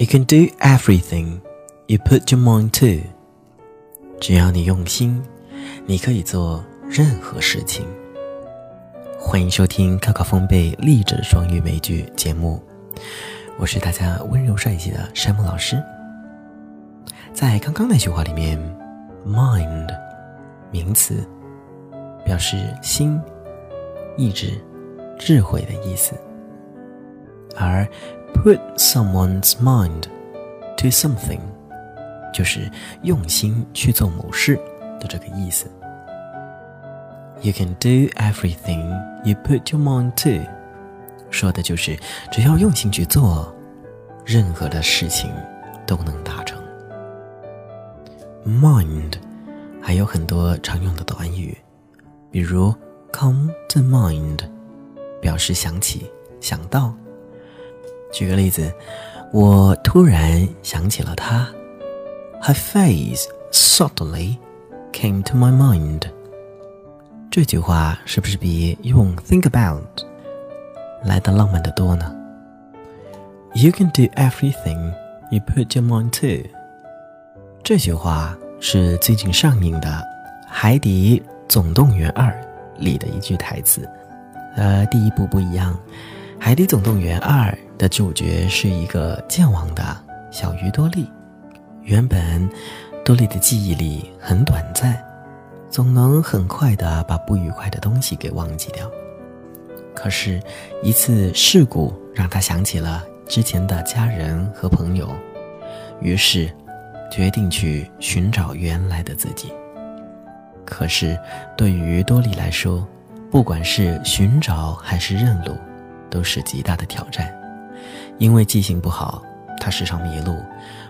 You can do everything you put your mind to。只要你用心，你可以做任何事情。欢迎收听高考风贝励志双语美剧节目，我是大家温柔帅气的山姆老师。在刚刚那句话里面，mind 名词表示心、意志、智慧的意思，而 put someone's mind to something 就是用心去做某事的这个意思。You can do everything you put your mind to，说的就是只要用心去做，任何的事情都能达成。Mind 还有很多常用的短语，比如 come to mind，表示想起、想到。举个例子，我突然想起了他。Her face suddenly came to my mind。这句话是不是比用 think about 来的浪漫的多呢？You can do everything you put your mind to。这句话是最近上映的《海底总动员二》里的一句台词。呃，第一部不一样，《海底总动员二》的主角是一个健忘的小鱼多利。原本，多利的记忆力很短暂，总能很快的把不愉快的东西给忘记掉。可是，一次事故让他想起了之前的家人和朋友，于是决定去寻找原来的自己。可是，对于多利来说，不管是寻找还是认路，都是极大的挑战，因为记性不好，他时常迷路。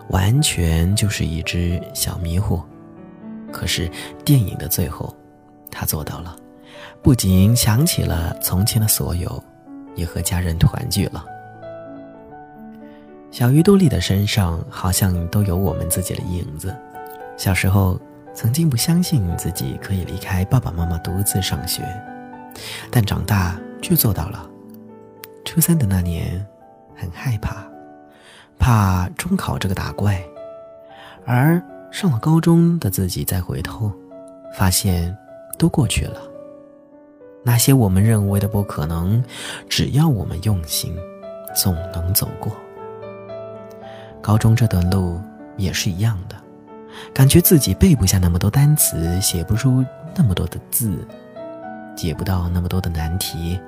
完全就是一只小迷糊，可是电影的最后，他做到了，不仅想起了从前的所有，也和家人团聚了。小鱼多利的身上好像都有我们自己的影子。小时候曾经不相信自己可以离开爸爸妈妈独自上学，但长大却做到了。初三的那年，很害怕。怕中考这个打怪，而上了高中的自己再回头，发现都过去了。那些我们认为的不可能，只要我们用心，总能走过。高中这段路也是一样的，感觉自己背不下那么多单词，写不出那么多的字，解不到那么多的难题。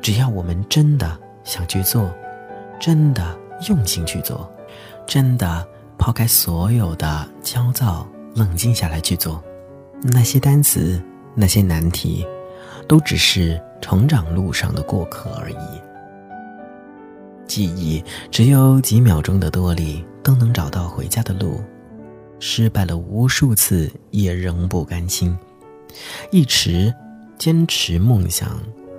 只要我们真的想去做。真的用心去做，真的抛开所有的焦躁，冷静下来去做，那些单词，那些难题，都只是成长路上的过客而已。记忆只有几秒钟的多力都能找到回家的路，失败了无数次也仍不甘心，一直坚持梦想，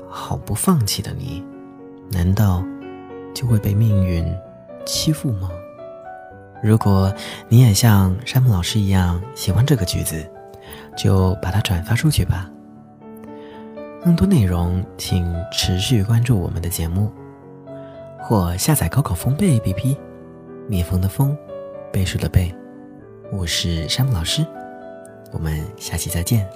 好不放弃的你，难道？就会被命运欺负吗？如果你也像山姆老师一样喜欢这个句子，就把它转发出去吧。更多内容请持续关注我们的节目，或下载高考风贝 APP。蜜蜂的蜂，倍数的倍。我是山姆老师，我们下期再见。